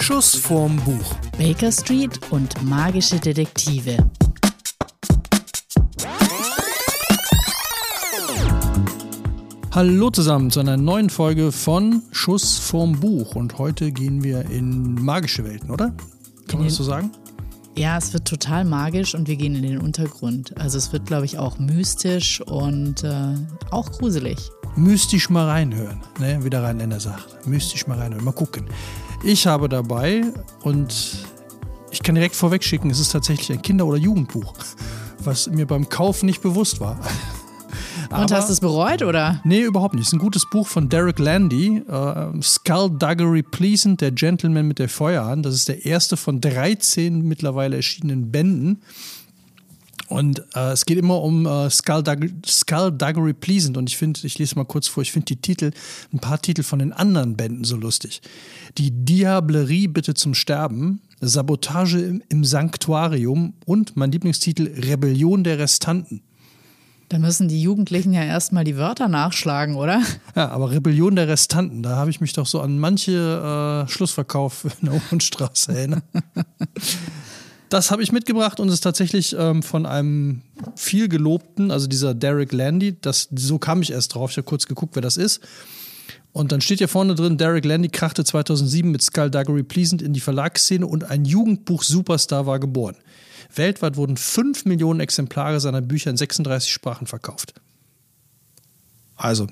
Schuss vorm Buch. Baker Street und magische Detektive. Hallo zusammen zu einer neuen Folge von Schuss vorm Buch. Und heute gehen wir in magische Welten, oder? Kann man das so sagen? Ja, es wird total magisch und wir gehen in den Untergrund. Also es wird, glaube ich, auch mystisch und äh, auch gruselig. Mystisch mal reinhören, ne? wie der Rheinländer sagt. Mystisch mal reinhören, mal gucken. Ich habe dabei und ich kann direkt vorweg schicken, es ist tatsächlich ein Kinder- oder Jugendbuch, was mir beim Kauf nicht bewusst war. Und hast du es bereut, oder? Nee, überhaupt nicht. Es ist ein gutes Buch von Derek Landy, äh, Skullduggery Pleasant, der Gentleman mit der Feuerhand. Das ist der erste von 13 mittlerweile erschienenen Bänden. Und äh, es geht immer um äh, Skullduggery, Pleasant. Und ich finde, ich lese mal kurz vor, ich finde die Titel, ein paar Titel von den anderen Bänden so lustig. Die Diablerie bitte zum Sterben, Sabotage im, im Sanktuarium und mein Lieblingstitel Rebellion der Restanten. Da müssen die Jugendlichen ja erstmal die Wörter nachschlagen, oder? Ja, aber Rebellion der Restanten, da habe ich mich doch so an manche äh, Schlussverkauf in der Hohenstraße erinnert. das habe ich mitgebracht und es ist tatsächlich ähm, von einem viel gelobten, also dieser Derek Landy, das, so kam ich erst drauf, ich habe kurz geguckt, wer das ist. Und dann steht hier vorne drin, Derek Landy krachte 2007 mit Skullduggery Pleasant in die Verlagsszene und ein Jugendbuch-Superstar war geboren. Weltweit wurden 5 Millionen Exemplare seiner Bücher in 36 Sprachen verkauft. Also.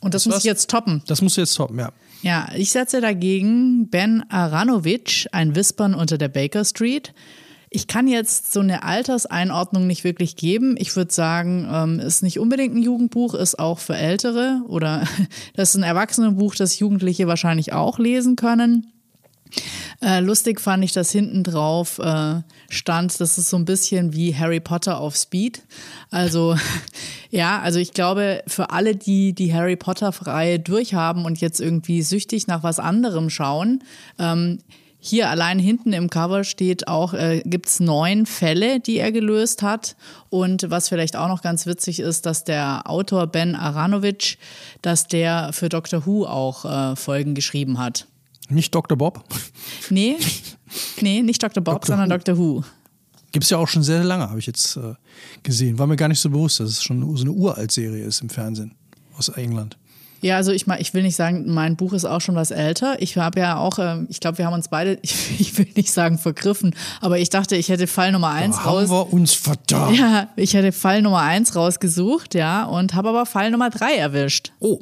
Und das, das muss ich jetzt toppen. Das musst du jetzt toppen, ja. Ja, ich setze dagegen Ben Aranovic, ein Wispern unter der Baker Street. Ich kann jetzt so eine Alterseinordnung nicht wirklich geben. Ich würde sagen, ähm, ist nicht unbedingt ein Jugendbuch, ist auch für Ältere oder das ist ein Erwachsenenbuch, das Jugendliche wahrscheinlich auch lesen können. Äh, lustig fand ich, dass hinten drauf äh, stand, das ist so ein bisschen wie Harry Potter auf Speed. Also ja, also ich glaube, für alle, die die Harry Potter-Reihe durchhaben und jetzt irgendwie süchtig nach was anderem schauen, ähm, hier allein hinten im Cover steht auch, äh, gibt es neun Fälle, die er gelöst hat. Und was vielleicht auch noch ganz witzig ist, dass der Autor Ben Aranovic, dass der für Doctor Who auch äh, Folgen geschrieben hat. Nicht Dr. Bob? Nee, nee, nicht Dr. Bob, Dr. sondern Who. Dr. Who. Gibt es ja auch schon sehr lange, habe ich jetzt äh, gesehen. War mir gar nicht so bewusst, dass es schon so eine Uralt-Serie ist im Fernsehen aus England. Ja, also ich, ich will nicht sagen, mein Buch ist auch schon was älter. Ich habe ja auch, äh, ich glaube, wir haben uns beide, ich, ich, will nicht sagen vergriffen, aber ich dachte, ich hätte Fall Nummer eins da raus. Haben wir uns verdammt. Ja, ich hätte Fall Nummer eins rausgesucht, ja, und habe aber Fall Nummer drei erwischt. Oh.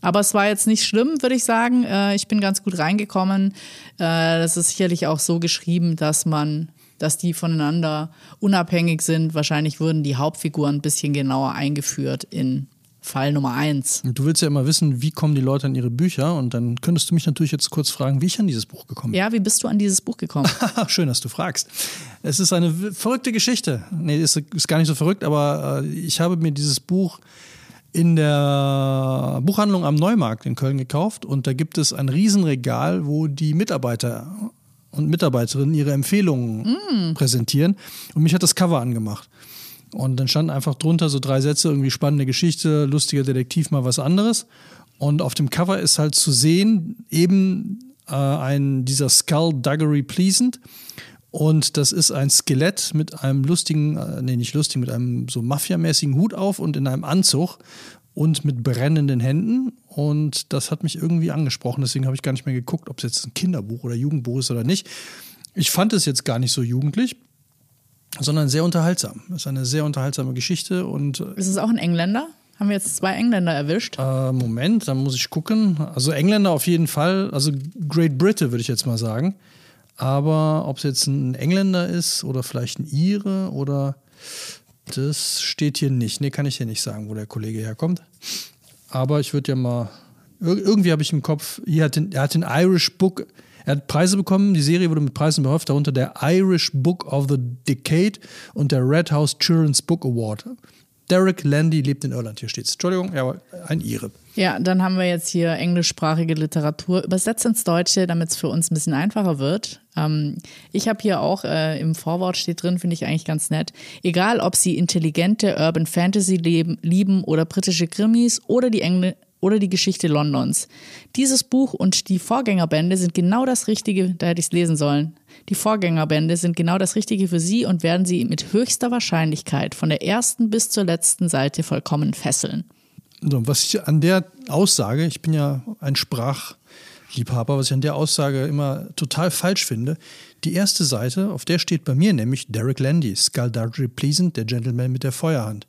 Aber es war jetzt nicht schlimm, würde ich sagen. Äh, ich bin ganz gut reingekommen. Äh, das ist sicherlich auch so geschrieben, dass man, dass die voneinander unabhängig sind. Wahrscheinlich wurden die Hauptfiguren ein bisschen genauer eingeführt in Fall Nummer eins. Und du willst ja immer wissen, wie kommen die Leute an ihre Bücher und dann könntest du mich natürlich jetzt kurz fragen, wie ich an dieses Buch gekommen bin. Ja, wie bist du an dieses Buch gekommen? Schön, dass du fragst. Es ist eine verrückte Geschichte. Nee, ist, ist gar nicht so verrückt, aber äh, ich habe mir dieses Buch in der Buchhandlung am Neumarkt in Köln gekauft und da gibt es ein Riesenregal, wo die Mitarbeiter und Mitarbeiterinnen ihre Empfehlungen mm. präsentieren und mich hat das Cover angemacht. Und dann standen einfach drunter so drei Sätze, irgendwie spannende Geschichte, lustiger Detektiv, mal was anderes. Und auf dem Cover ist halt zu sehen, eben äh, ein dieser Skullduggery Pleasant. Und das ist ein Skelett mit einem lustigen, äh, nee, nicht lustig, mit einem so mafiamäßigen Hut auf und in einem Anzug und mit brennenden Händen. Und das hat mich irgendwie angesprochen. Deswegen habe ich gar nicht mehr geguckt, ob es jetzt ein Kinderbuch oder Jugendbuch ist oder nicht. Ich fand es jetzt gar nicht so jugendlich, sondern sehr unterhaltsam. Es ist eine sehr unterhaltsame Geschichte. Und ist es auch ein Engländer? Haben wir jetzt zwei Engländer erwischt? Äh, Moment, dann muss ich gucken. Also Engländer auf jeden Fall. Also Great Britain würde ich jetzt mal sagen. Aber ob es jetzt ein Engländer ist oder vielleicht ein Ire oder das steht hier nicht. Nee, kann ich hier nicht sagen, wo der Kollege herkommt. Aber ich würde ja mal. Irgendwie habe ich im Kopf, hier hat den, er hat den Irish Book, er hat Preise bekommen, die Serie wurde mit Preisen behäuft, darunter der Irish Book of the Decade und der Red House Children's Book Award. Derek Landy lebt in Irland, hier steht's. Entschuldigung, ja, ein Ire. Ja, dann haben wir jetzt hier englischsprachige Literatur übersetzt ins Deutsche, damit es für uns ein bisschen einfacher wird. Ähm, ich habe hier auch äh, im Vorwort steht drin, finde ich eigentlich ganz nett. Egal, ob Sie intelligente Urban Fantasy leben, lieben oder britische Krimis oder die Engl oder die Geschichte Londons. Dieses Buch und die Vorgängerbände sind genau das Richtige, da hätte ich es lesen sollen. Die Vorgängerbände sind genau das Richtige für Sie und werden Sie mit höchster Wahrscheinlichkeit von der ersten bis zur letzten Seite vollkommen fesseln. So, was ich an der Aussage, ich bin ja ein Sprachliebhaber, was ich an der Aussage immer total falsch finde, die erste Seite, auf der steht bei mir nämlich Derek Landy, Skullduggery Pleasant, der Gentleman mit der Feuerhand.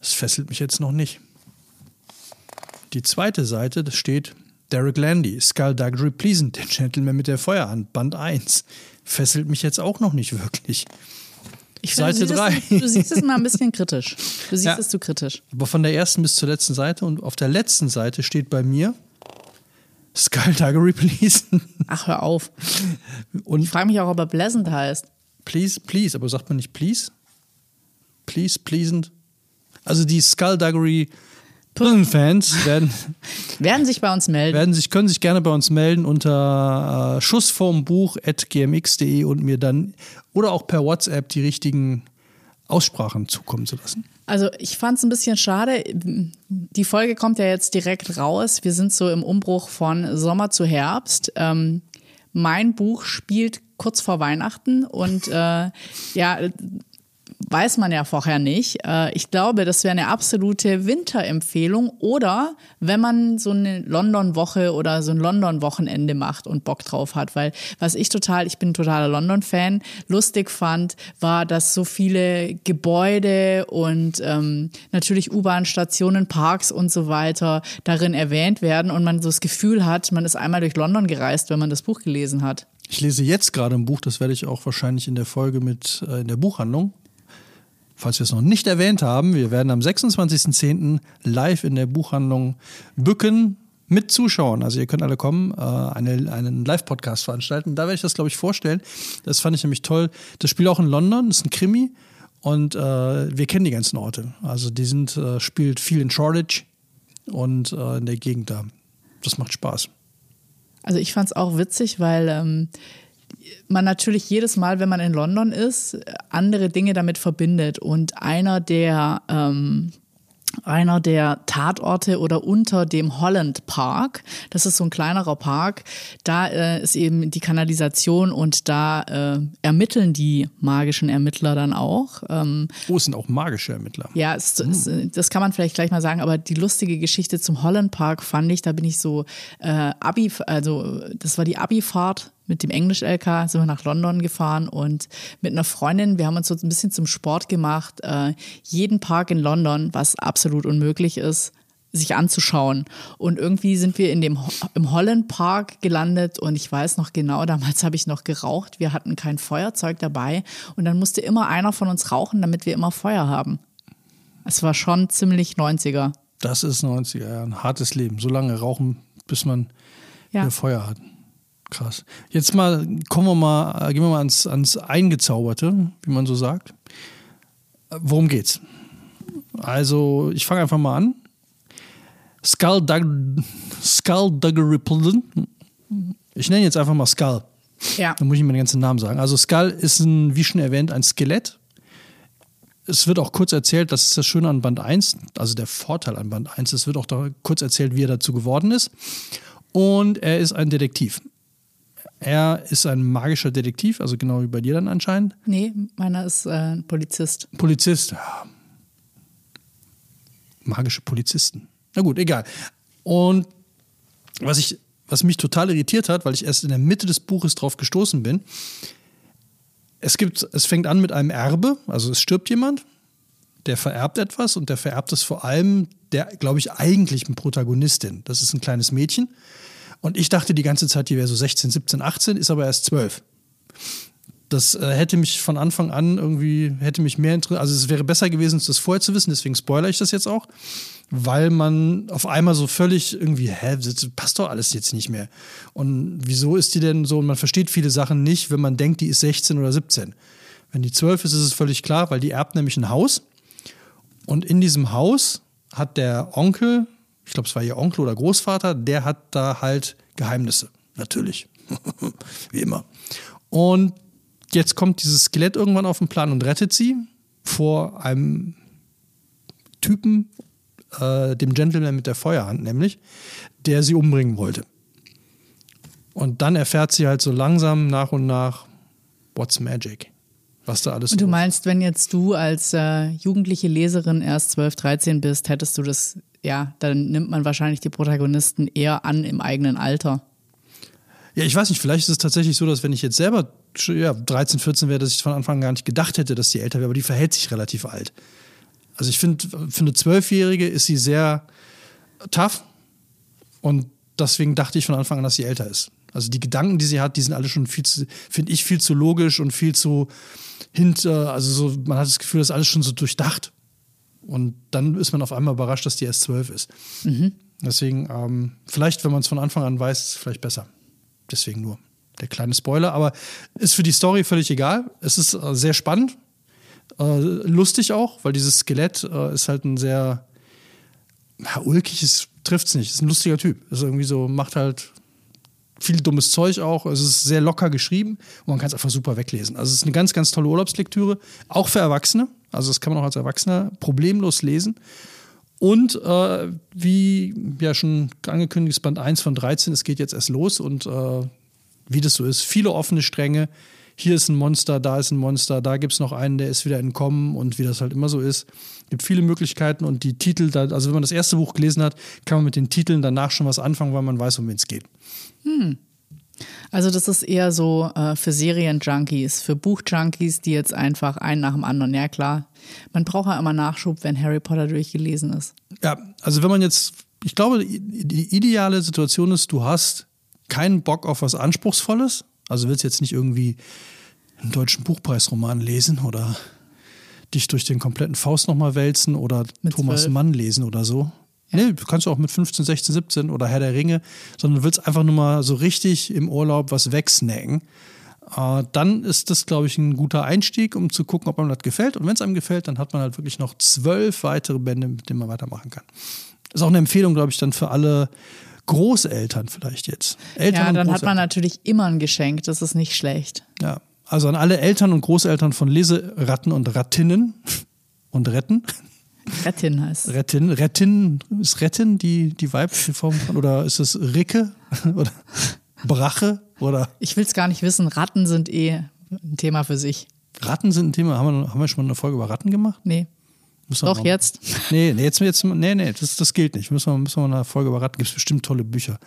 Das fesselt mich jetzt noch nicht. Die zweite Seite, das steht Derek Landy, Skullduggery Pleasant, der Gentleman mit der Feuerhand, Band 1. Fesselt mich jetzt auch noch nicht wirklich. Ich Seite finde, du siehst 3. es- Du siehst es mal ein bisschen kritisch. Du siehst Ja. es zu kritisch. Aber von der ersten bis zur letzten Seite und auf der letzten Seite steht bei mir Skullduggery Pleasant. Ach, hör auf. Und Ich frage mich auch, ob er Pleasant heißt. Please, please, aber sagt man nicht please? Please, pleasant. Also die Skullduggery Fans werden, Werden sich bei uns melden. werden sich, können sich gerne bei uns melden unter äh, schussvormbuch.gmx.de und mir dann oder auch per WhatsApp die richtigen Aussprachen zukommen zu lassen. Also ich fand es ein bisschen schade. Die Folge kommt ja jetzt direkt raus. Wir sind so im Umbruch von Sommer zu Herbst. Ähm, mein Buch spielt kurz vor Weihnachten und äh, ja, weiß man ja vorher nicht. Äh, ich glaube, das wäre eine absolute Winterempfehlung oder wenn man so eine London-Woche oder so ein London-Wochenende macht und Bock drauf hat, weil was ich total, ich bin totaler London-Fan, lustig fand, war, dass so viele Gebäude und ähm, natürlich U-Bahn-Stationen, Parks und so weiter darin erwähnt werden und man so das Gefühl hat, man ist einmal durch London gereist, wenn man das Buch gelesen hat. Ich lese jetzt gerade ein Buch, das werde ich auch wahrscheinlich in der Folge mit äh, in der Buchhandlung. Falls wir es noch nicht erwähnt haben, wir werden am 26.10. live in der Buchhandlung Bücken mit Zuschauern, also ihr könnt alle kommen, äh, eine, einen Live-Podcast veranstalten. Da werde ich das, glaube ich, vorstellen. Das fand ich nämlich toll. Das spielt auch in London, ist ein Krimi und äh, wir kennen die ganzen Orte. Also die sind, äh, spielt viel in Shoreditch und äh, in der Gegend da. Das macht Spaß. Also ich fand es auch witzig, weil ähm, man natürlich jedes Mal, wenn man in London ist, andere Dinge damit verbindet. Und einer der ähm, einer der Tatorte oder unter dem Holland Park. Das ist so ein kleinerer Park. Da äh, ist eben die Kanalisation und da äh, ermitteln die magischen Ermittler dann auch. Ähm, Oh, es sind auch magische Ermittler. ja, es, es, das kann man vielleicht gleich mal sagen, aber die lustige Geschichte zum Holland Park fand ich, da bin ich so äh, Abi, also das war die Abi-Fahrt mit dem Englisch-LK, sind wir nach London gefahren und mit einer Freundin, wir haben uns so ein bisschen zum Sport gemacht, äh, jeden Park in London, was absolut unmöglich ist, sich anzuschauen. Und irgendwie sind wir in dem im Holland Park gelandet und ich weiß noch genau, damals habe ich noch geraucht. Wir hatten kein Feuerzeug dabei und dann musste immer einer von uns rauchen, damit wir immer Feuer haben. Es war schon ziemlich 90er. Das ist 90er, ja, ein hartes Leben. So lange rauchen, bis man Ja. Feuer hat. Krass. Jetzt mal, kommen wir mal, äh, gehen wir mal ans, ans Eingezauberte, wie man so sagt. Worum geht's? Also, ich fange einfach mal an. Skulldug- Skullduggery Pleasant. Ich nenne jetzt einfach mal Skull. Ja. Da muss ich mir den ganzen Namen sagen. Also Skull ist ein, wie schon erwähnt, ein Skelett. Es wird auch kurz erzählt, das ist das Schöne an Band 1, also der Vorteil an Band 1, es wird auch da kurz erzählt, wie er dazu geworden ist. Und er ist ein Detektiv. Er ist ein magischer Detektiv, also genau wie bei dir dann anscheinend. Nee, meiner ist äh, Polizist. Polizist. Ja. Magische Polizisten. Na gut, egal. Und was, ich, was mich total irritiert hat, weil ich erst in der Mitte des Buches drauf gestoßen bin, es, gibt, es fängt an mit einem Erbe, also es stirbt jemand, der vererbt etwas und der vererbt es vor allem der, glaube ich, eigentlichen Protagonistin. Das ist ein kleines Mädchen. Und ich dachte die ganze Zeit, die wäre so 16, 17, 18, ist aber erst 12 das äh, hätte mich von Anfang an irgendwie, hätte mich mehr interessiert. Also es wäre besser gewesen, das vorher zu wissen, deswegen spoilere ich das jetzt auch, weil man auf einmal so völlig irgendwie, hä, passt doch alles jetzt nicht mehr. Und wieso ist die denn so? Und man versteht viele Sachen nicht, wenn man denkt, die ist 16 oder 17. Wenn die 12 ist, ist es völlig klar, weil die erbt nämlich ein Haus. Und in diesem Haus hat der Onkel, ich glaube, es war ihr Onkel oder Großvater, der hat da halt Geheimnisse. Natürlich. Wie immer. Und jetzt kommt dieses Skelett irgendwann auf den Plan und rettet sie vor einem Typen, äh, dem Gentleman mit der Feuerhand nämlich, der sie umbringen wollte. Und dann erfährt sie halt so langsam nach und nach, what's magic? Was da alles Und du meinst, wenn jetzt du als äh, jugendliche Leserin erst 12, 13 bist, hättest du das, ja, dann nimmt man wahrscheinlich die Protagonisten eher an im eigenen Alter. Ja, ich weiß nicht, vielleicht ist es tatsächlich so, dass wenn ich jetzt selber ja, 13, 14 wäre, dass ich von Anfang an gar nicht gedacht hätte, dass die älter wäre, aber die verhält sich relativ alt. Also ich finde, für eine Zwölfjährige ist sie sehr tough und deswegen dachte ich von Anfang an, dass sie älter ist. Also die Gedanken, die sie hat, die sind alle schon viel zu, finde ich, viel zu logisch und viel zu hinter, also so, man hat das Gefühl, das ist alles schon so durchdacht. Und dann ist man auf einmal überrascht, dass die erst zwölf ist. Deswegen, ähm, vielleicht, wenn man es von Anfang an weiß, ist es vielleicht besser. Deswegen nur der kleine Spoiler. Aber ist für die Story völlig egal. Es ist äh, sehr spannend. Äh, lustig auch, weil dieses Skelett äh, ist halt ein sehr ja, ulkiges, trifft es nicht. Ist ein lustiger Typ. Ist irgendwie so, macht halt viel dummes Zeug auch. Es ist sehr locker geschrieben und man kann es einfach super weglesen. Also es ist eine ganz, ganz tolle Urlaubslektüre, auch für Erwachsene. Also das kann man auch als Erwachsener problemlos lesen. Und äh, wie ja schon angekündigt, ist Band 1 von 13, es geht jetzt erst los und äh, wie das so ist, viele offene Stränge. Hier ist ein Monster, da ist ein Monster, da gibt es noch einen, der ist wieder entkommen und wie das halt immer so ist. gibt viele Möglichkeiten und die Titel, also wenn man das erste Buch gelesen hat, kann man mit den Titeln danach schon was anfangen, weil man weiß, um wen es geht. Also das ist eher so äh, für Serienjunkies, für Buchjunkies, die jetzt einfach einen nach dem anderen, ja klar. Man braucht ja immer Nachschub, wenn Harry Potter durchgelesen ist. Ja, also wenn man jetzt, ich glaube, die ideale Situation ist, du hast keinen Bock auf was Anspruchsvolles, also willst jetzt nicht irgendwie einen deutschen Buchpreisroman lesen oder dich durch den kompletten Faust nochmal wälzen oder Mit Thomas zwölf. Mann lesen oder so. Nee, du kannst du auch mit 15, 16, 17 oder Herr der Ringe, sondern du willst einfach nur mal so richtig im Urlaub was wegsnacken. Äh, dann ist das, glaube ich, ein guter Einstieg, um zu gucken, ob einem das gefällt. Und wenn es einem gefällt, dann hat man halt wirklich noch zwölf weitere Bände, mit denen man weitermachen kann. Ist auch eine Empfehlung, glaube ich, dann für alle Großeltern vielleicht jetzt. Eltern ja, dann hat man natürlich immer ein Geschenk, das ist nicht schlecht. Ja, also an alle Eltern und Großeltern von Leseratten und Rattinnen und Retten. Rettin heißt es. Rettin, Rettin, ist Rettin die, die weibliche Form von, oder ist es Ricke oder Brache oder Ich will es gar nicht wissen, Ratten sind eh ein Thema für sich. Ratten sind ein Thema. Haben wir, haben wir schon mal eine Folge über Ratten gemacht? Nee, Müssen doch jetzt. Nee, nee, jetzt, jetzt, nee, nee, das, das gilt nicht. Müssen wir, müssen wir mal eine Folge über Ratten. Gibt es bestimmt tolle Bücher.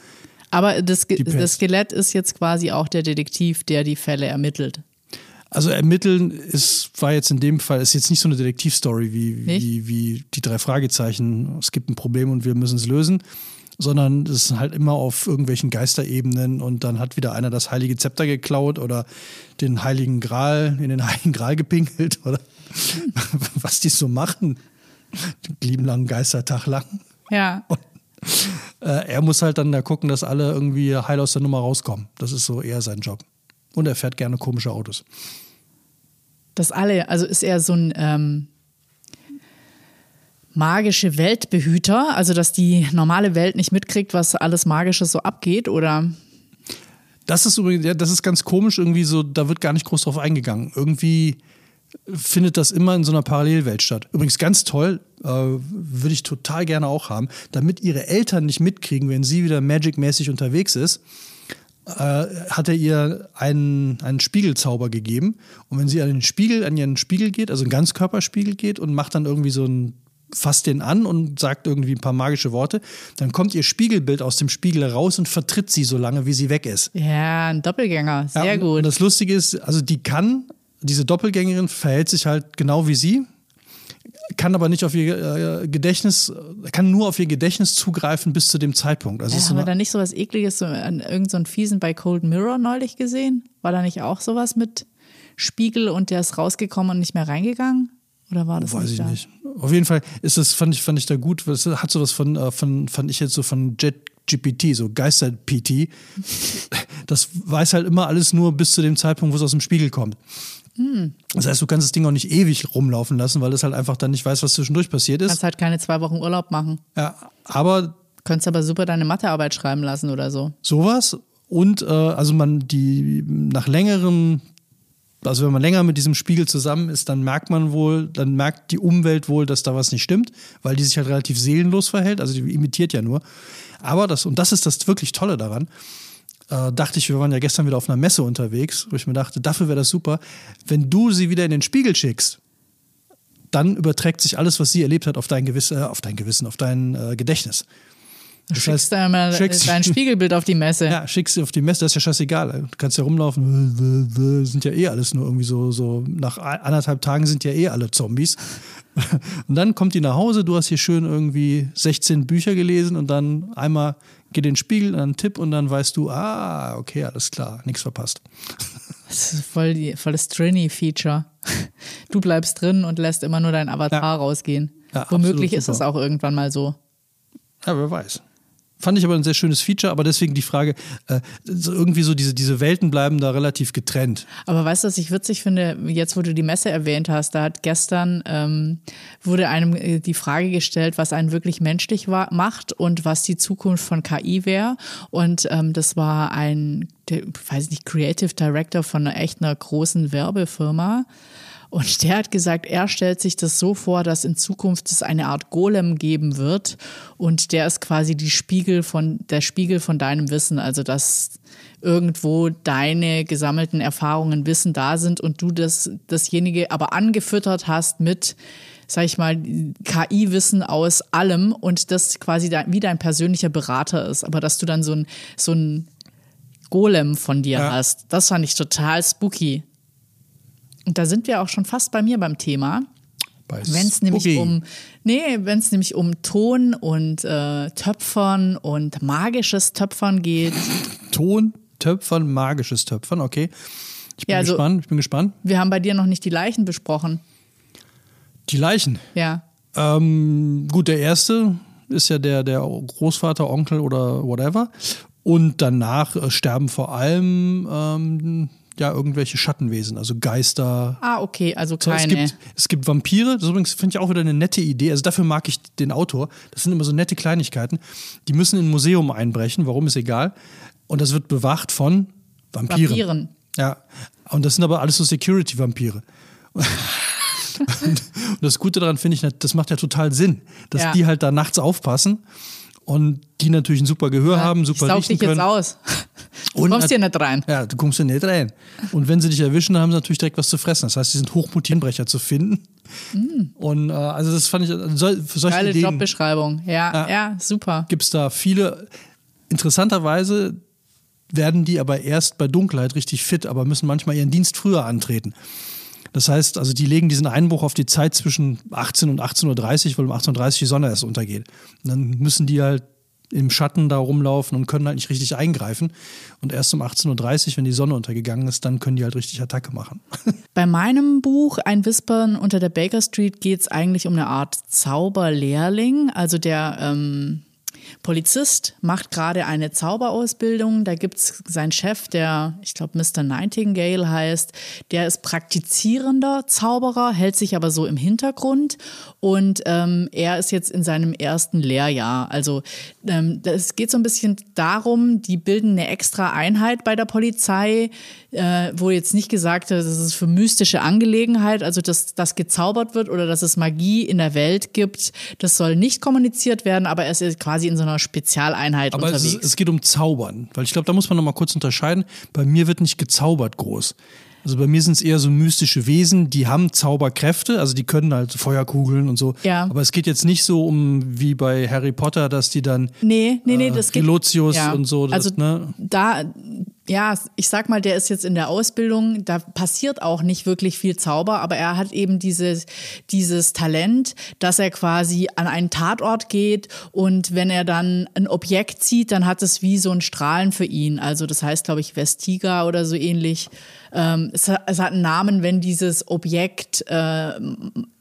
Aber das, das Skelett ist jetzt quasi auch der Detektiv, der die Fälle ermittelt. Also ermitteln ist, war jetzt in dem Fall, ist jetzt nicht so eine Detektivstory wie, wie, wie die drei Fragezeichen, es gibt ein Problem und wir müssen es lösen, sondern es ist halt immer auf irgendwelchen Geisterebenen und dann hat wieder einer das heilige Zepter geklaut oder den heiligen Gral, in den heiligen Gral gepinkelt oder was die so machen. Den lieben langen Geistertag lang. Ja. Äh, er muss halt dann da gucken, dass alle irgendwie heil aus der Nummer rauskommen. Das ist so eher sein Job. Und er fährt gerne komische Autos. Das alle, also ist er so ein ähm, magische Weltbehüter, also dass die normale Welt nicht mitkriegt, was alles Magisches so abgeht, oder? Das ist übrigens, ja, das ist ganz komisch, irgendwie so, da wird gar nicht groß drauf eingegangen. Irgendwie findet das immer in so einer Parallelwelt statt. Übrigens ganz toll, äh, würde ich total gerne auch haben, damit ihre Eltern nicht mitkriegen, wenn sie wieder Magic-mäßig unterwegs ist, hat er ihr einen, einen Spiegelzauber gegeben. Und wenn sie an den Spiegel, an ihren Spiegel geht, also einen Ganzkörperspiegel geht und macht dann irgendwie so ein fasst den an und sagt irgendwie ein paar magische Worte, dann kommt ihr Spiegelbild aus dem Spiegel raus und vertritt sie so lange, wie sie weg ist. Ja, ein Doppelgänger, sehr Ja, und- gut. Und das Lustige ist, also die kann, diese Doppelgängerin verhält sich halt genau wie sie, kann aber nicht auf ihr äh, Gedächtnis, kann nur auf ihr Gedächtnis zugreifen bis zu dem Zeitpunkt. Also Ja, haben so wir da nicht sowas ekliges, so an irgendeinen so fiesen bei Cold Mirror neulich gesehen? War da nicht auch sowas mit Spiegel und der ist rausgekommen und nicht mehr reingegangen? Oder war das weiß nicht ich da? nicht. Auf jeden Fall ist das, fand ich, fand ich da gut. Das hat sowas von, äh, von, fand ich jetzt so von JetGPT, so Geister-PT. Das weiß halt immer alles nur bis zu dem Zeitpunkt, wo es aus dem Spiegel kommt. Hm. Das heißt, du kannst das Ding auch nicht ewig rumlaufen lassen, weil es halt einfach dann nicht weiß, was zwischendurch passiert ist. Kannst halt keine zwei Wochen Urlaub machen. Ja, aber Könntest aber super deine Mathearbeit schreiben lassen oder so. sowas und äh, also man die nach längerem also wenn man länger mit diesem Spiegel zusammen ist, dann merkt man wohl, dann merkt die Umwelt wohl, dass da was nicht stimmt, weil die sich halt relativ seelenlos verhält. Also die imitiert ja nur. Aber das, und das ist das wirklich Tolle daran, äh, dachte ich, wir waren ja gestern wieder auf einer Messe unterwegs, wo ich mir dachte, dafür wäre das super, wenn du sie wieder in den Spiegel schickst, dann überträgt sich alles, was sie erlebt hat, auf dein, Gewiss, äh, auf dein Gewissen, auf dein äh, Gedächtnis. Das schickst du einmal schickst, dein Spiegelbild auf die Messe. Ja, schickst du auf die Messe, das ist ja scheißegal. Du kannst ja rumlaufen, sind ja eh alles nur irgendwie so, so nach anderthalb Tagen sind ja eh alle Zombies. Und dann kommt die nach Hause, du hast hier schön irgendwie 16 Bücher gelesen und dann einmal geht den Spiegel, dann Tipp und dann weißt du, ah, okay, alles klar, nichts verpasst. Das ist voll, die, voll das Trini-Feature. Du bleibst drin und lässt immer nur dein Avatar ja. rausgehen. Ja, Womöglich ist es auch irgendwann mal so. Ja, wer weiß. Fand ich aber ein sehr schönes Feature, aber deswegen die Frage, äh, irgendwie so diese, diese Welten bleiben da relativ getrennt. Aber weißt du, was ich witzig finde, jetzt wo du die Messe erwähnt hast, da hat gestern, ähm, wurde einem äh, die Frage gestellt, was einen wirklich menschlich war, macht und was die Zukunft von KI wäre. Und ähm, das war ein, der, weiß nicht, Creative Director von einer echt einer großen Werbefirma. Und der hat gesagt, er stellt sich das so vor, dass in Zukunft es eine Art Golem geben wird. Und der ist quasi die Spiegel von, der Spiegel von deinem Wissen. Also, dass irgendwo deine gesammelten Erfahrungen, Wissen da sind und du das, dasjenige aber angefüttert hast mit, sag ich mal, KI-Wissen aus allem und das quasi dein, wie dein persönlicher Berater ist. Aber dass du dann so ein, so ein Golem von dir ja. hast. Das fand ich total spooky. Und da sind wir auch schon fast bei mir beim Thema. Wenn es nämlich um nee, wenn es nämlich um Ton und äh, Töpfern und magisches Töpfern geht. Ton, Töpfern, magisches Töpfern, okay. Ich bin ja, also, gespannt, ich bin gespannt. Wir haben bei dir noch nicht die Leichen besprochen. Die Leichen? Ja. Ähm, gut, der erste ist ja der, der Großvater, Onkel oder whatever. Und danach äh, sterben vor allem ähm, ja irgendwelche Schattenwesen, also Geister. Ah, okay, also keine. Es gibt, es gibt Vampire, das übrigens finde ich auch wieder eine nette Idee. Also dafür mag ich den Autor. Das sind immer so nette Kleinigkeiten. Die müssen in ein Museum einbrechen, warum ist egal. Und das wird bewacht von Vampiren. Vampiren. Ja. Und das sind aber alles so Security-Vampire. Und das Gute daran finde ich, das macht ja total Sinn, dass ja. die halt da nachts aufpassen und die natürlich ein super Gehör ja, haben, super ich saug dich können. jetzt aus. Du kommst hier nicht rein. Ja, du kommst hier nicht rein. Und wenn sie dich erwischen, dann haben sie natürlich direkt was zu fressen. Das heißt, sie sind Hochmutierenbrecher zu finden. Mm. Und äh, also das fand ich so, für solche Geile Ideen, Jobbeschreibung. Ja, ja, ja super. Gibt es da viele. Interessanterweise werden die aber erst bei Dunkelheit richtig fit, aber müssen manchmal ihren Dienst früher antreten. Das heißt, also die legen diesen Einbruch auf die Zeit zwischen 18 und 18.30 Uhr, weil um 18.30 Uhr die Sonne erst untergeht. Und dann müssen die halt im Schatten da rumlaufen und können halt nicht richtig eingreifen. Und erst um 18.30 Uhr, wenn die Sonne untergegangen ist, dann können die halt richtig Attacke machen. Bei meinem Buch Ein Wispern unter der Baker Street geht es eigentlich um eine Art Zauberlehrling. Also der ähm, Polizist, macht gerade eine Zauberausbildung. Da gibt es seinen Chef, der, ich glaube, Mr. Nightingale heißt. Der ist praktizierender Zauberer, hält sich aber so im Hintergrund. Und ähm, er ist jetzt in seinem ersten Lehrjahr. Also ähm, es geht so ein bisschen darum, die bilden eine extra Einheit bei der Polizei, äh, wo jetzt nicht gesagt wird, das ist für mystische Angelegenheit, also dass das gezaubert wird oder dass es Magie in der Welt gibt. Das soll nicht kommuniziert werden, aber er ist quasi in in so einer Spezialeinheit Aber unterwegs. Es, es geht um Zaubern, weil ich glaube, da muss man noch mal kurz unterscheiden. Bei mir wird nicht gezaubert groß. Also bei mir sind es eher so mystische Wesen, die haben Zauberkräfte, also die können halt Feuerkugeln und so. Ja. Aber es geht jetzt nicht so um wie bei Harry Potter, dass die dann nee, nee, nee, äh, das geht, ja. und so. Das, also ne? da ja, ich sag mal, der ist jetzt in der Ausbildung, da passiert auch nicht wirklich viel Zauber, aber er hat eben dieses, dieses Talent, dass er quasi an einen Tatort geht und wenn er dann ein Objekt sieht, dann hat es wie so ein Strahlen für ihn. Also das heißt, glaube ich, Vestiga oder so ähnlich. Ähm, es, hat, es, hat, einen Namen, wenn dieses Objekt, äh,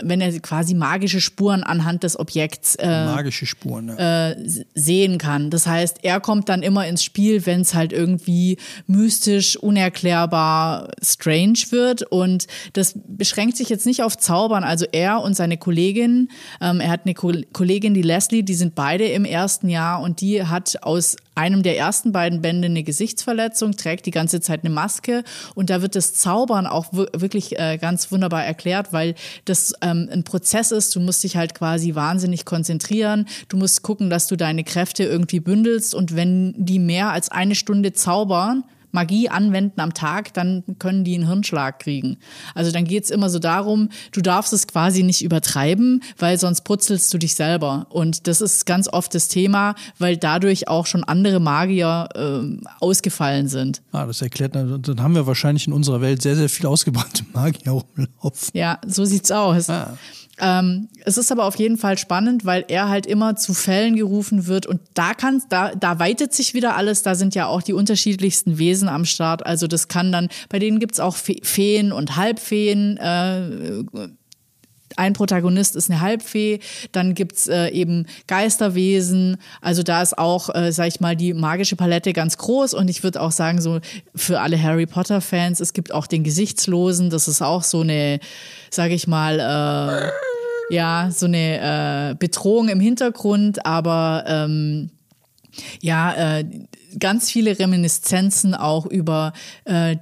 wenn er quasi magische Spuren anhand des Objekts äh, magische Spuren, ja. äh, sehen kann. Das heißt, er kommt dann immer ins Spiel, wenn es halt irgendwie mystisch, unerklärbar, strange wird. Und das beschränkt sich jetzt nicht auf Zaubern. Also er und seine Kollegin, ähm, er hat eine Ko Kollegin, die Leslie, die sind beide im ersten Jahr und die hat aus einem der ersten beiden Bände eine Gesichtsverletzung, trägt die ganze Zeit eine Maske und da wird das Zaubern auch wirklich äh, ganz wunderbar erklärt, weil das ähm, ein Prozess ist. Du musst dich halt quasi wahnsinnig konzentrieren. Du musst gucken, dass du deine Kräfte irgendwie bündelst und wenn die mehr als eine Stunde zaubern, Magie anwenden am Tag, dann können die einen Hirnschlag kriegen. Also dann geht es immer so darum, du darfst es quasi nicht übertreiben, weil sonst putzelst du dich selber. Und das ist ganz oft das Thema, weil dadurch auch schon andere Magier äh, ausgefallen sind. Ah, das erklärt, dann haben wir wahrscheinlich in unserer Welt sehr, sehr viel ausgebrannte Magier rumlaufen. Ja, so sieht's aus. Ah. Ähm, es ist aber auf jeden Fall spannend, weil er halt immer zu Fällen gerufen wird und da kann, da, da weitet sich wieder alles. Da sind ja auch die unterschiedlichsten Wesen am Start. Also das kann dann, bei denen gibt's auch Feen und Halbfeen. Äh, ein Protagonist ist eine Halbfee, dann gibt's äh, eben Geisterwesen. Also da ist auch, äh, sag ich mal, die magische Palette ganz groß. Und ich würde auch sagen, so für alle Harry Potter-Fans, es gibt auch den Gesichtslosen. Das ist auch so eine, sag ich mal, äh, ja, so eine äh, Bedrohung im Hintergrund, aber ähm, ja, äh, ganz viele Reminiszenzen auch über äh,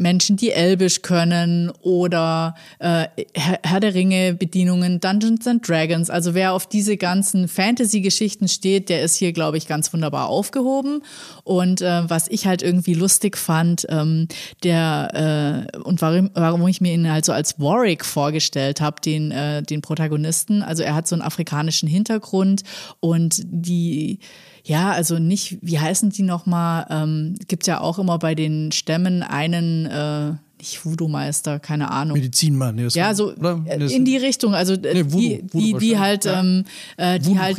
Menschen, die Elbisch können oder äh, Herr der Ringe Bedienungen, Dungeons and Dragons. Also wer auf diese ganzen Fantasy-Geschichten steht, der ist hier, glaube ich, ganz wunderbar aufgehoben. Und äh, was ich halt irgendwie lustig fand, ähm, der äh, und warum, warum ich mir ihn halt so als Warwick vorgestellt habe, den, äh, den Protagonisten. Also er hat so einen afrikanischen Hintergrund und die ja, also nicht, wie heißen die nochmal? Ähm, Gibt ja auch immer bei den Stämmen einen, äh, nicht Voodoo-Meister, keine Ahnung. Medizinmann, nee, ja, so oder? in die Richtung, also äh, nee, Voodoo, die, die, die halt, ja. ähm, äh, die halt,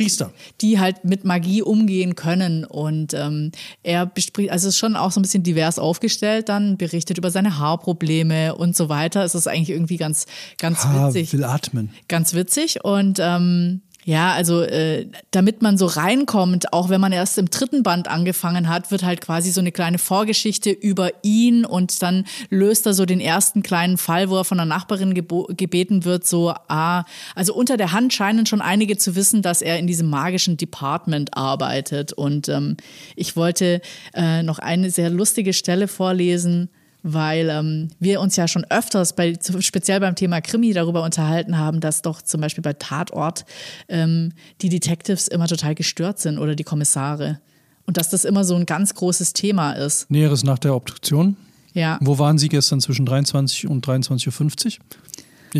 die halt mit Magie umgehen können und ähm, er bespricht, also es ist schon auch so ein bisschen divers aufgestellt, dann berichtet über seine Haarprobleme und so weiter. Es ist eigentlich irgendwie ganz, ganz ha, witzig. Will atmen. Ganz witzig und ähm, ja, also äh, damit man so reinkommt, auch wenn man erst im dritten Band angefangen hat, wird halt quasi so eine kleine Vorgeschichte über ihn und dann löst er so den ersten kleinen Fall, wo er von einer Nachbarin gebeten wird, so, ah, also unter der Hand scheinen schon einige zu wissen, dass er in diesem magischen Department arbeitet. Und ähm, ich wollte äh, noch eine sehr lustige Stelle vorlesen weil ähm, wir uns ja schon öfters, bei, speziell beim Thema Krimi, darüber unterhalten haben, dass doch zum Beispiel bei Tatort ähm, die Detectives immer total gestört sind oder die Kommissare. Und dass das immer so ein ganz großes Thema ist. Näheres nach der Obduktion? Ja. Wo waren Sie gestern zwischen 23 und 23.50 Uhr?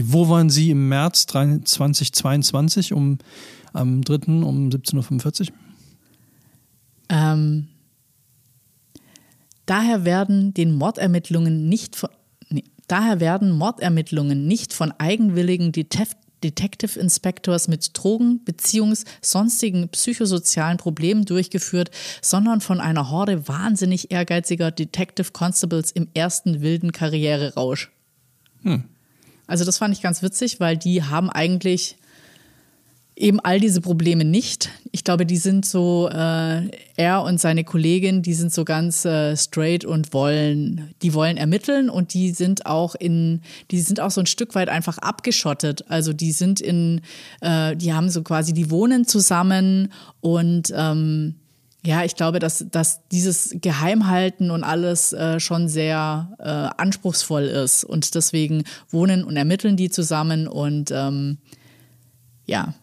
Wo waren Sie im März 2022 um, am 3. um 17.45 Uhr? Ähm, Daher werden den Mordermittlungen nicht von, nee, daher werden Mordermittlungen nicht von eigenwilligen Detef Detective Inspectors mit Drogen, Beziehungs-, sonstigen psychosozialen Problemen durchgeführt, sondern von einer Horde wahnsinnig ehrgeiziger Detective Constables im ersten wilden Karriererausch. Hm. Also das fand ich ganz witzig, weil die haben eigentlich eben all diese Probleme nicht. Ich glaube, die sind so, äh, er und seine Kollegin, die sind so ganz äh, straight und wollen, die wollen ermitteln und die sind auch in, die sind auch so ein Stück weit einfach abgeschottet. Also die sind in, äh, die haben so quasi, die wohnen zusammen und ähm, ja, ich glaube, dass, dass dieses Geheimhalten und alles äh, schon sehr äh, anspruchsvoll ist. Und deswegen wohnen und ermitteln die zusammen und ähm, ja,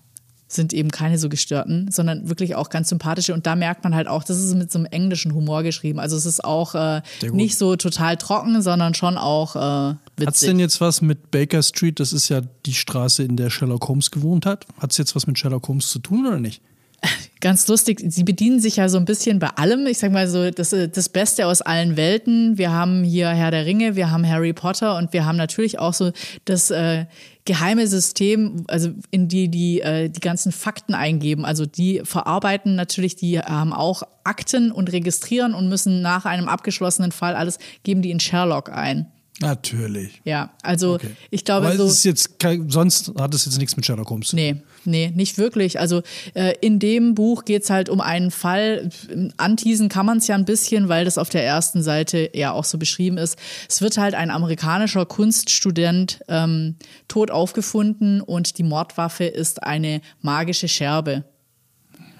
sind eben keine so gestörten, sondern wirklich auch ganz sympathische. Und da merkt man halt auch, das ist mit so einem englischen Humor geschrieben. Also es ist auch äh, nicht so total trocken, sondern schon auch äh, witzig. Hat es denn jetzt was mit Baker Street, das ist ja die Straße, in der Sherlock Holmes gewohnt hat, hat es jetzt was mit Sherlock Holmes zu tun oder nicht? Ganz lustig, sie bedienen sich ja so ein bisschen bei allem. Ich sag mal so, das, das Beste aus allen Welten. Wir haben hier Herr der Ringe, wir haben Harry Potter und wir haben natürlich auch so das äh, geheime System, also in die die äh, die ganzen Fakten eingeben. Also die verarbeiten natürlich, die haben auch Akten und registrieren und müssen nach einem abgeschlossenen Fall alles geben die in Sherlock ein. Natürlich. Ja, also okay. ich glaube Aber so. Ist jetzt kein, sonst hat es jetzt nichts mit Sherlock Holmes. Nee, nee, nicht wirklich. Also äh, in dem Buch geht es halt um einen Fall. Anteasen kann man es ja ein bisschen, weil das auf der ersten Seite ja auch so beschrieben ist. Es wird halt ein amerikanischer Kunststudent ähm, tot aufgefunden und die Mordwaffe ist eine magische Scherbe.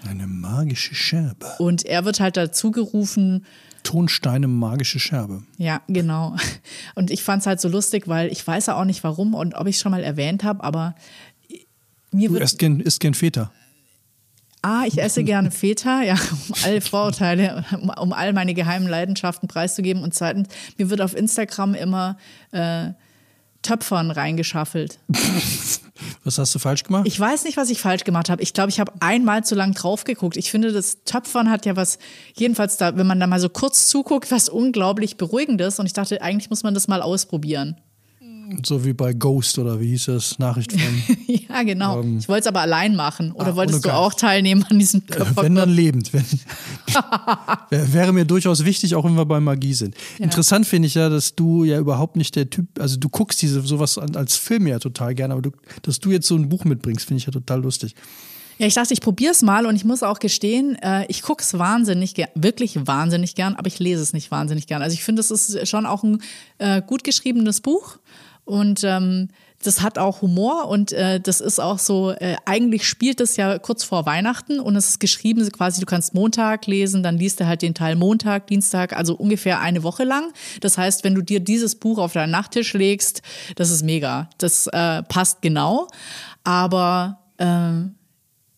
Eine magische Scherbe. Und er wird halt dazu gerufen, Tonsteine magische Scherbe. Ja, genau. Und ich fand es halt so lustig, weil ich weiß ja auch nicht warum und ob ich es schon mal erwähnt habe, aber mir Du wird. isst gern, isst gern Feta. Ah, ich esse gerne Feta, ja, um alle Vorurteile, um, um all meine geheimen Leidenschaften preiszugeben. Und zweitens, mir wird auf Instagram immer äh, Töpfern reingeschaffelt. Was hast du falsch gemacht? Ich weiß nicht, was ich falsch gemacht habe. Ich glaube, ich habe einmal zu lang drauf geguckt. Ich finde, das Töpfern hat ja was, jedenfalls da, wenn man da mal so kurz zuguckt, was unglaublich Beruhigendes. Und ich dachte, eigentlich muss man das mal ausprobieren. So wie bei Ghost oder wie hieß das? Nachricht von. ja, genau. ich wollte es aber allein machen. Oder Ah, wolltest du auch teilnehmen an diesem Äh, Töpfer? wenn dann lebend. Wenn, Wär- wäre mir durchaus wichtig, auch wenn wir bei Magie sind. Interessant finde ich ja, dass du ja überhaupt nicht der Typ, also du guckst diese sowas als Film ja total gerne, aber du, dass du jetzt so ein Buch mitbringst, finde ich ja total lustig. Ja, ich dachte, ich probiere es mal und ich muss auch gestehen, äh, ich gucke es wahnsinnig gern, wirklich wahnsinnig gern, aber ich lese es nicht wahnsinnig gern. Also ich finde, es ist schon auch ein äh, gut geschriebenes Buch und ähm, das hat auch Humor und äh, das ist auch so, äh, eigentlich spielt es ja kurz vor Weihnachten und es ist geschrieben quasi, du kannst Montag lesen, dann liest du halt den Teil Montag, Dienstag, also ungefähr eine Woche lang. Das heißt, wenn du dir dieses Buch auf deinen Nachttisch legst, das ist mega. Das äh, passt genau. Aber ähm,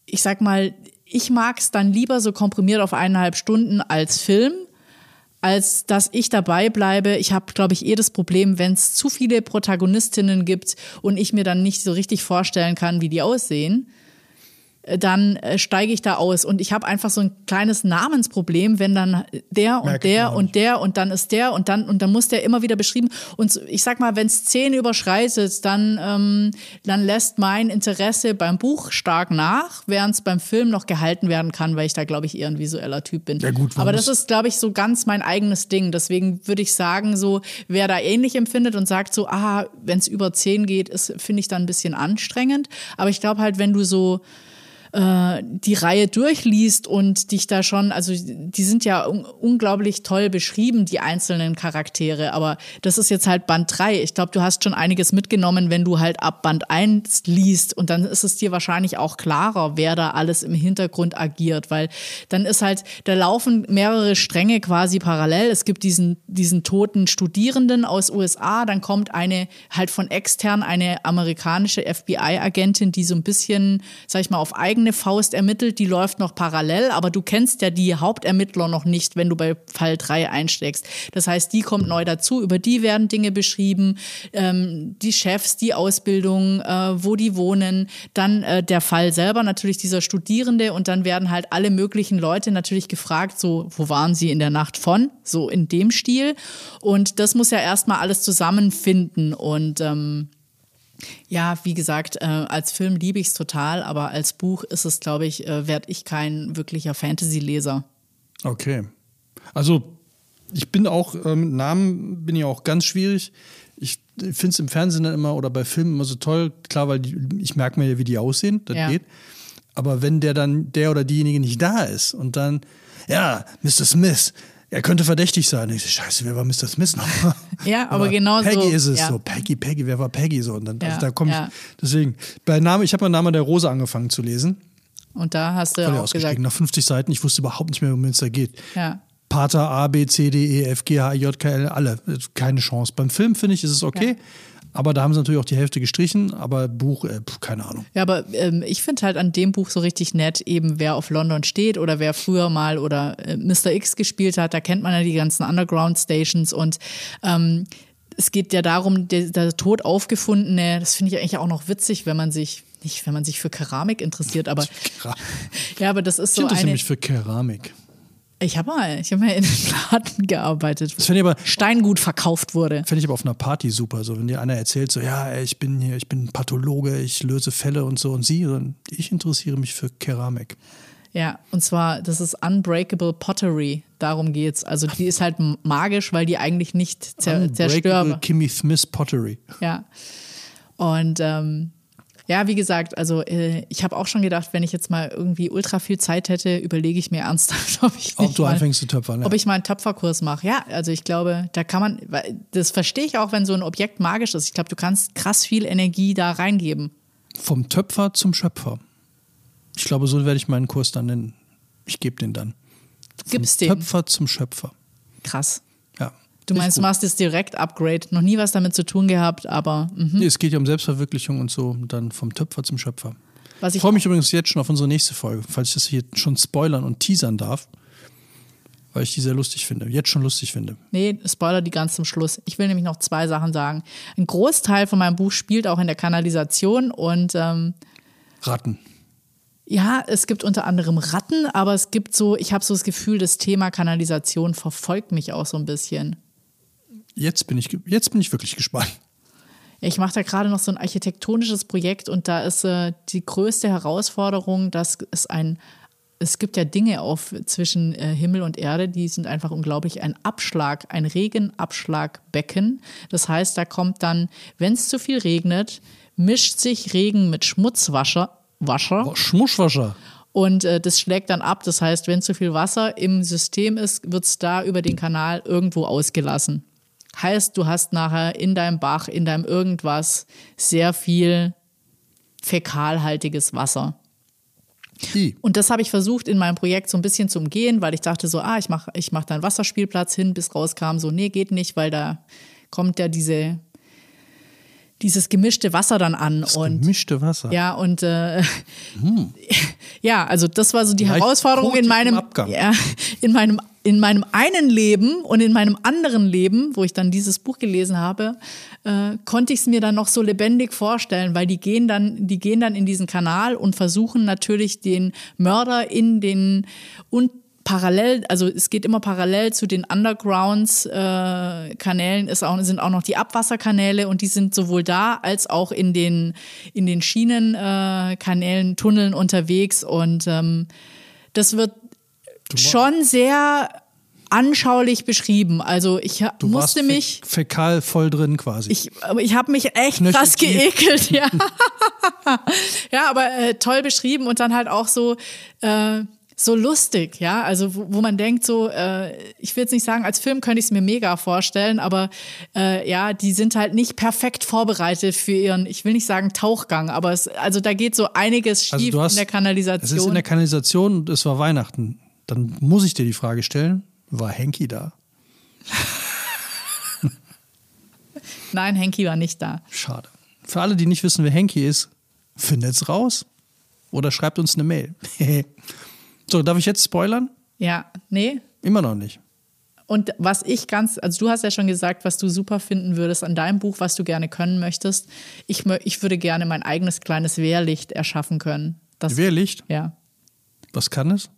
ich sag mal, ich mag es dann lieber so komprimiert auf eineinhalb Stunden als Film, als dass ich dabei bleibe. Ich habe, glaube ich, eh das Problem, wenn es zu viele Protagonistinnen gibt und ich mir dann nicht so richtig vorstellen kann, wie die aussehen, dann äh, steige ich da aus. Und ich habe einfach so ein kleines Namensproblem, wenn dann der und Merke der und der und dann ist der und dann und dann muss der immer wieder beschrieben. Und ich sag mal, wenn es zehn überschreitet, dann, ähm, dann lässt mein Interesse beim Buch stark nach, während es beim Film noch gehalten werden kann, weil ich da, glaube ich, eher ein visueller Typ bin. Ja, gut, Aber das ist, glaube ich, so ganz mein eigenes Ding. Deswegen würde ich sagen, so, wer da ähnlich empfindet und sagt so, ah, wenn es über zehn geht, ist, finde ich dann ein bisschen anstrengend. Aber ich glaube halt, wenn du so äh, die Reihe durchliest und dich da schon, also die sind ja un unglaublich toll beschrieben, die einzelnen Charaktere, aber das ist jetzt halt Band 3. Ich glaube, du hast schon einiges mitgenommen, wenn du halt ab Band 1 liest und dann ist es dir wahrscheinlich auch klarer, wer da alles im Hintergrund agiert, weil dann ist halt, da laufen mehrere Stränge quasi parallel. Es gibt diesen, diesen toten Studierenden aus USA, dann kommt eine halt von extern eine amerikanische FBI-Agentin, die so ein bisschen, sag ich mal, auf eigene Faust ermittelt, die läuft noch parallel, aber du kennst ja die Hauptermittler noch nicht, wenn du bei Fall 3 einsteigst. Das heißt, die kommt neu dazu, über die werden Dinge beschrieben, ähm, die Chefs, die Ausbildung, äh, wo die wohnen, dann äh, der Fall selber, natürlich dieser Studierende und dann werden halt alle möglichen Leute natürlich gefragt, so, wo waren sie in der Nacht von? So in dem Stil. Und das muss ja erstmal alles zusammenfinden und ähm, ja, wie gesagt, äh, als Film liebe ich es total, aber als Buch ist es, glaube ich, äh, werde ich kein wirklicher Fantasy-Leser. Okay. Also ich bin auch, äh, mit Namen bin ich auch ganz schwierig. Ich finde es im Fernsehen dann immer oder bei Filmen immer so toll, klar, weil die, ich merke mir ja, wie die aussehen, das Ja. geht. Aber wenn der dann, der oder diejenige nicht da ist und dann, ja, Mr. Smith, er könnte verdächtig sein. Ich so, scheiße, wer war Mr. Smith noch? Ja, aber genau Peggy so, ist es ja. so. Peggy, Peggy, wer war Peggy so? Und dann, Ja, also da komme ich, ja. deswegen, bei Name, ich habe mal Name der Rose angefangen zu lesen. Und da hast du ja auch gesagt, Nach 50 Seiten, ich wusste überhaupt nicht mehr, worum es da geht. ja. Pater A, B, C, D, E, F, G, H, I, J, K, L, alle. Keine Chance. Beim Film, finde ich, ist es okay. Aber da haben sie natürlich auch die Hälfte gestrichen. Aber Buch, äh, keine Ahnung. Ja, aber ähm, ich finde halt an dem Buch so richtig nett, eben wer auf London steht oder wer früher mal oder äh, Mr. X gespielt hat, da kennt man ja die ganzen Underground Stations und ähm, es geht ja darum, der, der tot aufgefundene, das finde ich eigentlich auch noch witzig, wenn man sich, nicht wenn man sich für Keramik interessiert, aber ja, aber das ist Ich so interessiere eine. mich für Keramik. Ich habe mal, ich habe mal in einem Laden gearbeitet, Das finde ich aber, Steingut verkauft wurde. finde ich aber auf einer Party super. So, wenn dir einer erzählt, so, ja, ich bin hier, ich bin Pathologe, ich löse Fälle und so und sie, und ich interessiere mich für Keramik. Ja, und zwar, das ist Unbreakable Pottery. Darum geht's. Also die ist halt magisch, weil die eigentlich nicht zer Unbreakable zerstörbar. Kimmy Smith Pottery. Ja. Und ähm, ja, wie gesagt, also äh, ich habe auch schon gedacht, wenn ich jetzt mal irgendwie ultra viel Zeit hätte, überlege ich mir ernsthaft, ob ich Ob du mal, anfängst zu töpfern. ob Ja. ich mal einen Töpferkurs mache. Ja, also ich glaube, da kann man, weil das verstehe ich auch, wenn so ein Objekt magisch ist. Ich glaube, du kannst krass viel Energie da reingeben. Vom Töpfer zum Schöpfer. Ich glaube, so werde ich meinen Kurs dann nennen. Ich gebe den dann. Gib's Vom den. Töpfer zum Schöpfer. Krass. Du meinst, du machst das direkt Upgrade. Noch nie was damit zu tun gehabt, aber mhm. Nee, es geht ja um Selbstverwirklichung und so, und dann vom Töpfer zum Schöpfer. was Ich ich freue mich übrigens jetzt schon auf unsere nächste Folge, falls ich das hier schon spoilern und teasern darf. Weil ich die sehr lustig finde. Jetzt schon lustig finde. Nee, Spoiler die ganz zum Schluss. Ich will nämlich noch zwei Sachen sagen. Ein Großteil von meinem Buch spielt auch in der Kanalisation und ähm, Ratten. ja, es gibt unter anderem Ratten, aber es gibt so, ich habe so das Gefühl, das Thema Kanalisation verfolgt mich auch so ein bisschen. Jetzt bin ich, jetzt bin ich wirklich gespannt. Ich mache da gerade noch so ein architektonisches Projekt und da ist äh, die größte Herausforderung, dass es ein, es gibt ja Dinge auf zwischen äh, Himmel und Erde, die sind einfach unglaublich. Ein Abschlag, ein Regenabschlagbecken. Das heißt, da kommt dann, wenn es zu viel regnet, mischt sich Regen mit Schmutzwasser. Wascher. Schmuschwascher. Und äh, das schlägt dann ab. Das heißt, wenn zu viel Wasser im System ist, wird es da über den Kanal irgendwo ausgelassen. Heißt, du hast nachher in deinem Bach, in deinem irgendwas sehr viel fäkalhaltiges Wasser. I. Und das habe ich versucht in meinem Projekt so ein bisschen zu umgehen, weil ich dachte so, ah, ich mache ich mach da einen Wasserspielplatz hin, bis rauskam so, nee, geht nicht, weil da kommt ja diese, dieses gemischte Wasser dann an. Das und gemischte Wasser. ja, und äh, ja, also das war so die Leicht Herausforderung in meinem, Abgang. ja, in meinem, in meinem einen Leben und in meinem anderen Leben, wo ich dann dieses Buch gelesen habe, äh, konnte ich es mir dann noch so lebendig vorstellen, weil die gehen dann, die gehen dann in diesen Kanal und versuchen natürlich den Mörder in den und parallel, also es geht immer parallel zu den Undergrounds äh, ist auch, sind auch noch die Abwasserkanäle und die sind sowohl da als auch in den in den Schienenkanälen, äh, Tunneln unterwegs und ähm, das wird schon sehr anschaulich beschrieben. Also ich Du musste mich fäkal voll drin quasi. ich, ich habe mich echt Knöchel krass geekelt, ja. ja, aber äh, toll beschrieben und dann halt auch so, äh, so lustig, ja. Also wo, wo man denkt, so, äh, ich will jetzt nicht sagen, als Film könnte ich es mir mega vorstellen, aber äh, ja, die sind halt nicht perfekt vorbereitet für ihren, ich will nicht sagen Tauchgang, aber es, also da geht so einiges schief Also hast- in der Es ist Kanalisation. in der Kanalisation und es war Weihnachten. Dann muss ich dir die Frage stellen, war Henky da? Nein, Henky war nicht da. Schade. Für alle, die nicht wissen, wer Henky ist, findet's raus. Oder schreibt uns eine Mail. so, darf ich jetzt spoilern? Ja, nee, Immer noch nicht. Und was ich ganz, also du hast ja schon gesagt, was du super finden würdest an deinem Buch, was du gerne können möchtest. Ich, ich würde gerne mein eigenes kleines Wehrlicht erschaffen können. Das, Wehrlicht, Ja. was kann es?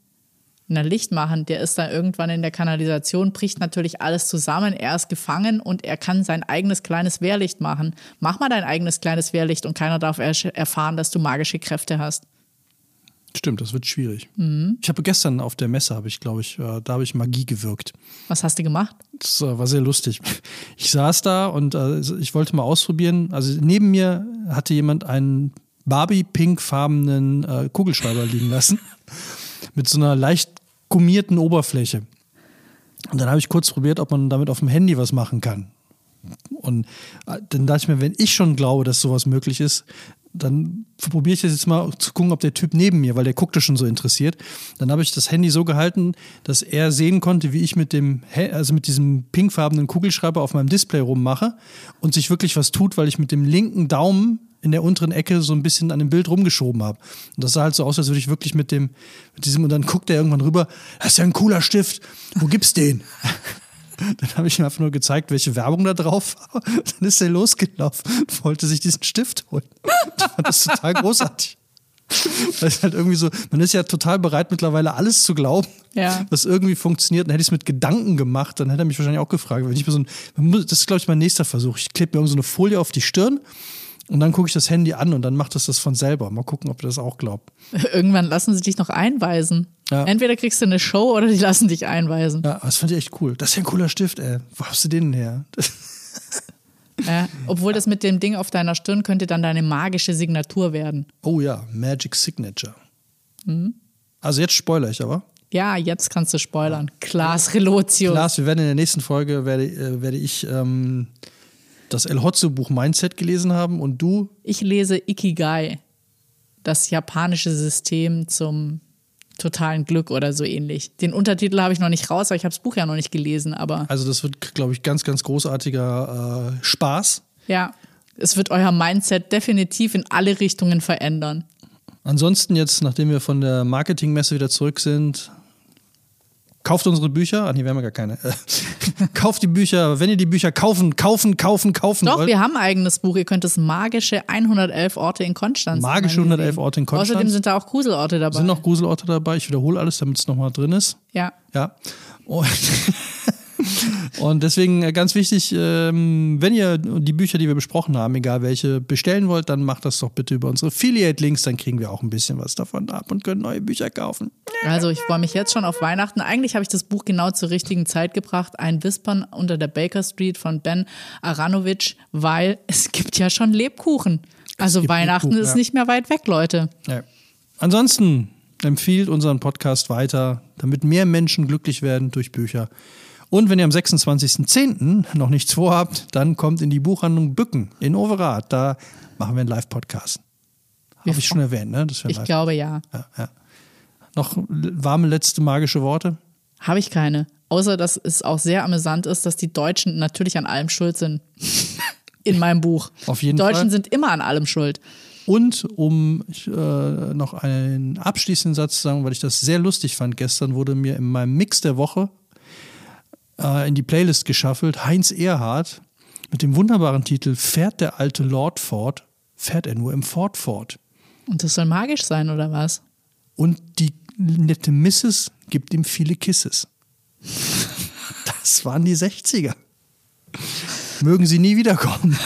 Na, Licht machen, der ist dann irgendwann in der Kanalisation, bricht natürlich alles zusammen. Er ist gefangen und er kann sein eigenes kleines Wehrlicht machen. Mach mal dein eigenes kleines Wehrlicht und keiner darf erfahren, dass du magische Kräfte hast. Stimmt, das wird schwierig. Mhm. Ich habe gestern auf der Messe, habe ich, glaube ich, äh, da habe ich Magie gewirkt. Was hast du gemacht? Das äh, war sehr lustig. Ich saß da und äh, ich wollte mal ausprobieren. Also neben mir hatte jemand einen Barbie-pinkfarbenen äh, Kugelschreiber liegen lassen. Mit so einer leicht gummierten Oberfläche. Und dann habe ich kurz probiert, ob man damit auf dem Handy was machen kann. Und äh, dann dachte ich mir, wenn ich schon glaube, dass sowas möglich ist, dann probiere ich das jetzt mal zu gucken, ob der Typ neben mir, weil der guckte schon so interessiert. Dann habe ich das Handy so gehalten, dass er sehen konnte, wie ich mit dem, also mit diesem pinkfarbenen Kugelschreiber auf meinem Display rummache und sich wirklich was tut, weil ich mit dem linken Daumen in der unteren Ecke so ein bisschen an dem Bild rumgeschoben habe. Und das sah halt so aus, als würde ich wirklich mit dem, mit diesem, und dann guckt er irgendwann rüber, das ist ja ein cooler Stift, wo gibt's den? Dann habe ich ihm einfach nur gezeigt, welche Werbung da drauf war. Dann ist er losgelaufen und wollte sich diesen Stift holen. Ich fand das total großartig. Weil es halt irgendwie so, man ist ja total bereit, mittlerweile alles zu glauben, Ja. was irgendwie funktioniert. Dann hätte ich es mit Gedanken gemacht, dann hätte er mich wahrscheinlich auch gefragt. Wenn ich mir so ein, das ist, glaube ich, mein nächster Versuch. Ich klebe mir irgend so eine Folie auf die Stirn und dann gucke ich das Handy an und dann macht es das von selber. Mal gucken, ob er das auch glaubt. Irgendwann lassen sie dich noch einweisen. Ja. Entweder kriegst du eine Show oder die lassen dich einweisen. Ja, das fand ich echt cool. Das ist ja ein cooler Stift, ey. Wo hast du den denn her? Ja, obwohl das mit dem Ding auf deiner Stirn könnte dann deine magische Signatur werden. Oh ja, Magic Signature. Also jetzt spoiler ich aber. Ja, jetzt kannst du spoilern. Klaas Relotius. Lars, wir werden in der nächsten Folge, werde, äh, werde ich ähm, das El Hotzo-Buch Mindset gelesen haben und du, Ich lese Ikigai, das japanische System zum totalen Glück oder so ähnlich. Den Untertitel habe ich noch nicht raus, weil ich habe das Buch ja noch nicht gelesen, aber Also das wird, glaube ich, ganz, ganz großartiger äh, Spaß. ja, es wird euer Mindset definitiv in alle Richtungen verändern. Ansonsten jetzt, nachdem wir von der Marketingmesse wieder zurück sind, kauft unsere Bücher. Ah, nee, wir haben ja gar keine. kauft die Bücher. Wenn ihr die Bücher kaufen, kaufen, kaufen, kaufen Doch, wollt. wir haben ein eigenes Buch. Ihr könnt das magische 111 Orte in Konstanz. Magische mal 111 sehen. Orte in Konstanz. Außerdem sind da auch Gruselorte dabei. sind noch Gruselorte dabei. Ich wiederhole alles, damit es nochmal drin ist. ja. Ja. Und, und deswegen äh, ganz wichtig, ähm, wenn ihr die Bücher, die wir besprochen haben, egal welche, bestellen wollt, dann macht das doch bitte über unsere Affiliate-Links, dann kriegen wir auch ein bisschen was davon ab und können neue Bücher kaufen. Also ich freue mich jetzt schon auf Weihnachten. Eigentlich habe ich das Buch genau zur richtigen Zeit gebracht. Ein Wispern unter der Baker Street von Ben Aranovic, weil es gibt ja schon Lebkuchen. Also Weihnachten Lebkuchen, ist ja. nicht mehr weit weg, Leute. Ja. Ansonsten empfiehlt unseren Podcast weiter, damit mehr Menschen glücklich werden durch Bücher. Und wenn ihr am 26.10. noch nichts vorhabt, dann kommt in die Buchhandlung Bücken in Overath. Da machen wir einen Live-Podcast. Habe ich schon erwähnt, ne? Ich glaube ja. Ja, ja. Noch warme letzte magische Worte? Habe ich keine. Außer, dass es auch sehr amüsant ist, dass die Deutschen natürlich an allem schuld sind. In meinem Buch. Auf jeden die Deutschen Fall. sind immer an allem schuld. Und um äh, noch einen abschließenden Satz zu sagen, weil ich das sehr lustig fand, gestern wurde mir in meinem Mix der Woche äh, in die Playlist geschaffelt, Heinz Erhardt mit dem wunderbaren Titel Fährt der alte Lord fort, fährt er nur im Ford fort. Und das soll magisch sein, oder was? Und die nette Mrs. gibt ihm viele Kisses. Das waren die 60er. Mögen sie nie wiederkommen.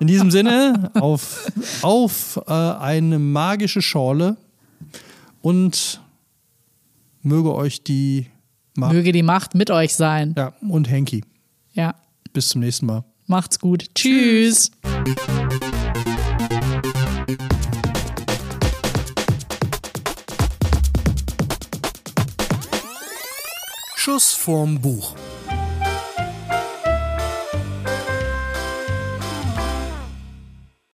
In diesem Sinne, auf, auf äh, eine magische Schorle und möge euch die Ma Möge die Macht mit euch sein. ja, und Henki. Ja. Bis zum nächsten Mal. Macht's gut. Tschüss. Schuss vorm Buch.